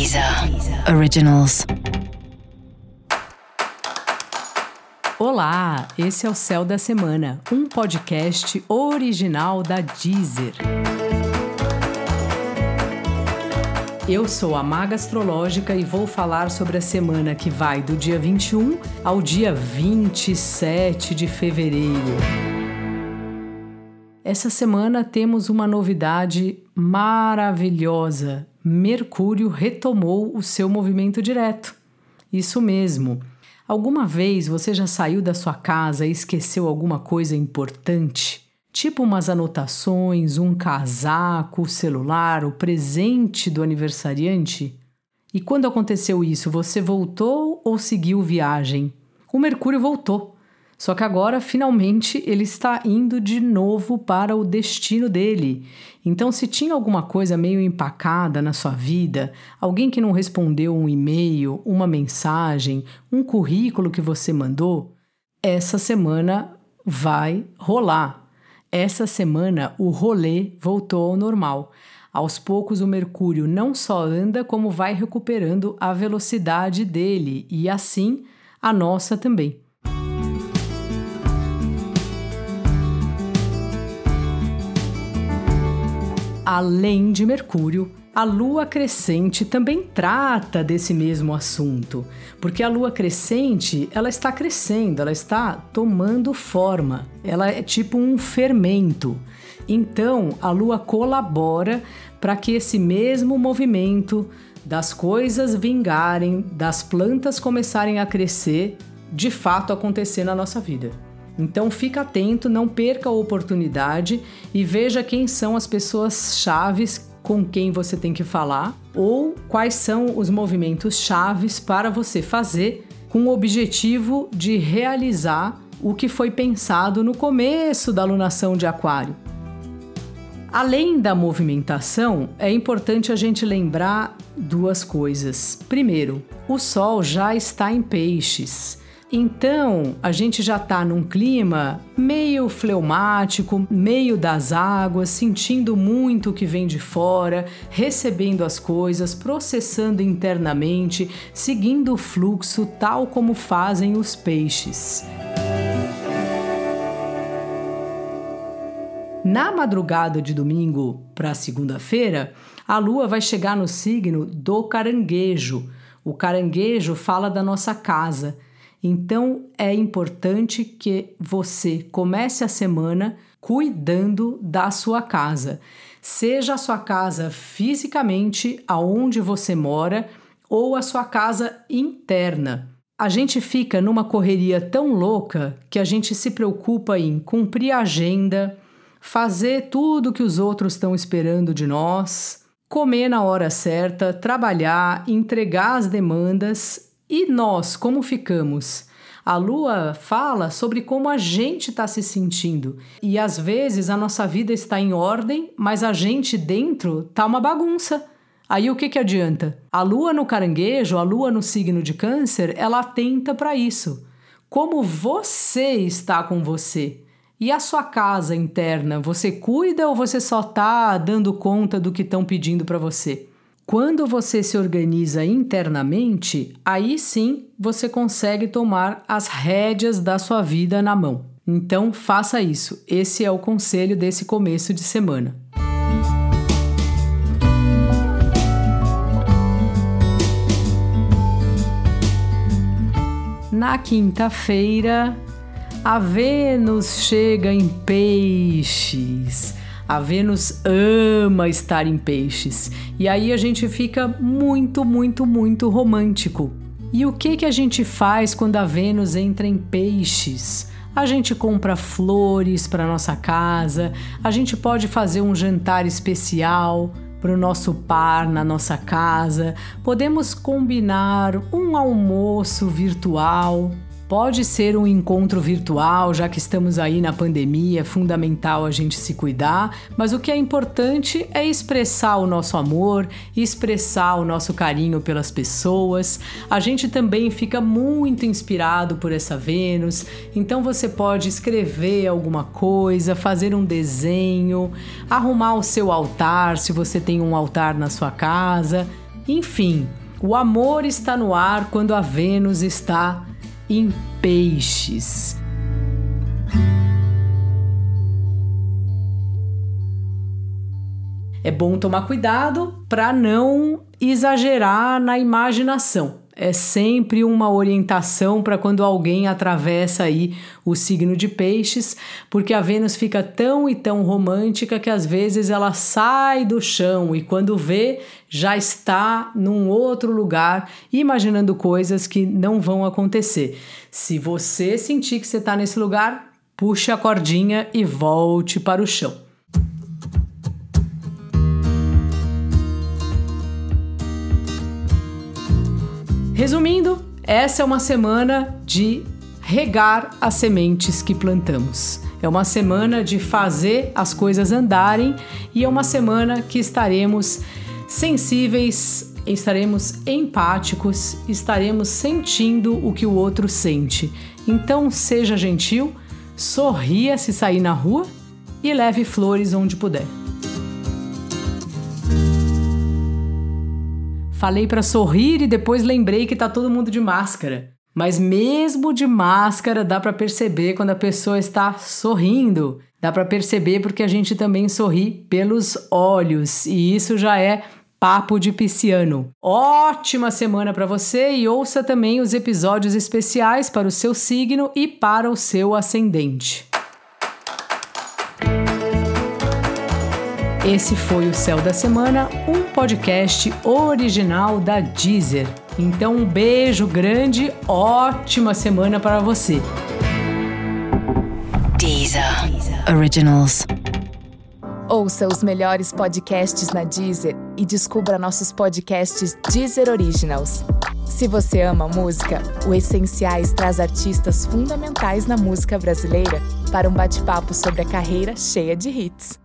Deezer Originals. Olá, esse é o Céu da Semana, um podcast original da Deezer. Eu sou a Maga Astrológica e vou falar sobre a semana que vai do dia 21 ao dia 27 de fevereiro. Essa semana temos uma novidade maravilhosa. Mercúrio retomou o seu movimento direto. Isso mesmo. Alguma vez você já saiu da sua casa e esqueceu alguma coisa importante? Tipo umas anotações, um casaco, o celular, o presente do aniversariante? E quando aconteceu isso, você voltou ou seguiu viagem? O Mercúrio voltou. Só que agora, finalmente, ele está indo de novo para o destino dele. Então, se tinha alguma coisa meio empacada na sua vida, alguém que não respondeu um e-mail, uma mensagem, um currículo que você mandou, essa semana vai rolar. Essa semana o rolê voltou ao normal. Aos poucos, o Mercúrio não só anda, como vai recuperando a velocidade dele e assim a nossa também. Além de Mercúrio, a lua crescente também trata desse mesmo assunto, porque a lua crescente, ela está crescendo, ela está tomando forma. Ela é tipo um fermento. Então, a lua colabora para que esse mesmo movimento das coisas vingarem, das plantas começarem a crescer, de fato acontecer na nossa vida. Então fica atento, não perca a oportunidade e veja quem são as pessoas chaves com quem você tem que falar ou quais são os movimentos chaves para você fazer com o objetivo de realizar o que foi pensado no começo da alunação de Aquário. Além da movimentação, é importante a gente lembrar duas coisas. Primeiro, o Sol já está em Peixes. Então, a gente já está num clima meio fleumático, meio das águas, sentindo muito o que vem de fora, recebendo as coisas, processando internamente, seguindo o fluxo tal como fazem os peixes. Na madrugada de domingo para segunda-feira, a lua vai chegar no signo do caranguejo. O caranguejo fala da nossa casa então é importante que você comece a semana cuidando da sua casa. Seja a sua casa fisicamente aonde você mora ou a sua casa interna. A gente fica numa correria tão louca que a gente se preocupa em cumprir a agenda, fazer tudo que os outros estão esperando de nós, comer na hora certa, trabalhar, entregar as demandas e nós, como ficamos? A lua fala sobre como a gente está se sentindo. E às vezes a nossa vida está em ordem, mas a gente dentro tá uma bagunça. Aí o que, que adianta? A lua no caranguejo, a lua no signo de câncer, ela atenta para isso. Como você está com você? E a sua casa interna, você cuida ou você só está dando conta do que estão pedindo para você? Quando você se organiza internamente, aí sim você consegue tomar as rédeas da sua vida na mão. Então faça isso. Esse é o conselho desse começo de semana. Na quinta-feira, a Vênus chega em Peixes. A Vênus ama estar em peixes. E aí a gente fica muito, muito, muito romântico. E o que que a gente faz quando a Vênus entra em peixes? A gente compra flores para nossa casa, a gente pode fazer um jantar especial para o nosso par na nossa casa, podemos combinar um almoço virtual, Pode ser um encontro virtual, já que estamos aí na pandemia, é fundamental a gente se cuidar, mas o que é importante é expressar o nosso amor, expressar o nosso carinho pelas pessoas. A gente também fica muito inspirado por essa Vênus, então você pode escrever alguma coisa, fazer um desenho, arrumar o seu altar, se você tem um altar na sua casa Enfim, o amor está no ar quando a Vênus está em Peixes. É bom tomar cuidado para não exagerar na imaginação. É sempre uma orientação para quando alguém atravessa aí o signo de peixes, porque a Vênus fica tão e tão romântica que às vezes ela sai do chão e quando vê já está num outro lugar, imaginando coisas que não vão acontecer. Se você sentir que você está nesse lugar, puxe a cordinha e volte para o chão. Resumindo, essa é uma semana de regar as sementes que plantamos. É uma semana de fazer as coisas andarem e é uma semana que estaremos sensíveis, estaremos empáticos, estaremos sentindo o que o outro sente. Então, seja gentil, sorria se sair na rua e leve flores onde puder. Falei para sorrir e depois lembrei que tá todo mundo de máscara. Mas mesmo de máscara dá para perceber quando a pessoa está sorrindo. Dá para perceber porque a gente também sorri pelos olhos e isso já é papo de pisciano. Ótima semana para você e ouça também os episódios especiais para o seu signo e para o seu ascendente. Esse foi o Céu da Semana, um podcast original da Deezer. Então, um beijo grande, ótima semana para você. Deezer. Originals. Ouça os melhores podcasts na Deezer e descubra nossos podcasts Deezer Originals. Se você ama música, o Essenciais traz artistas fundamentais na música brasileira para um bate-papo sobre a carreira cheia de hits.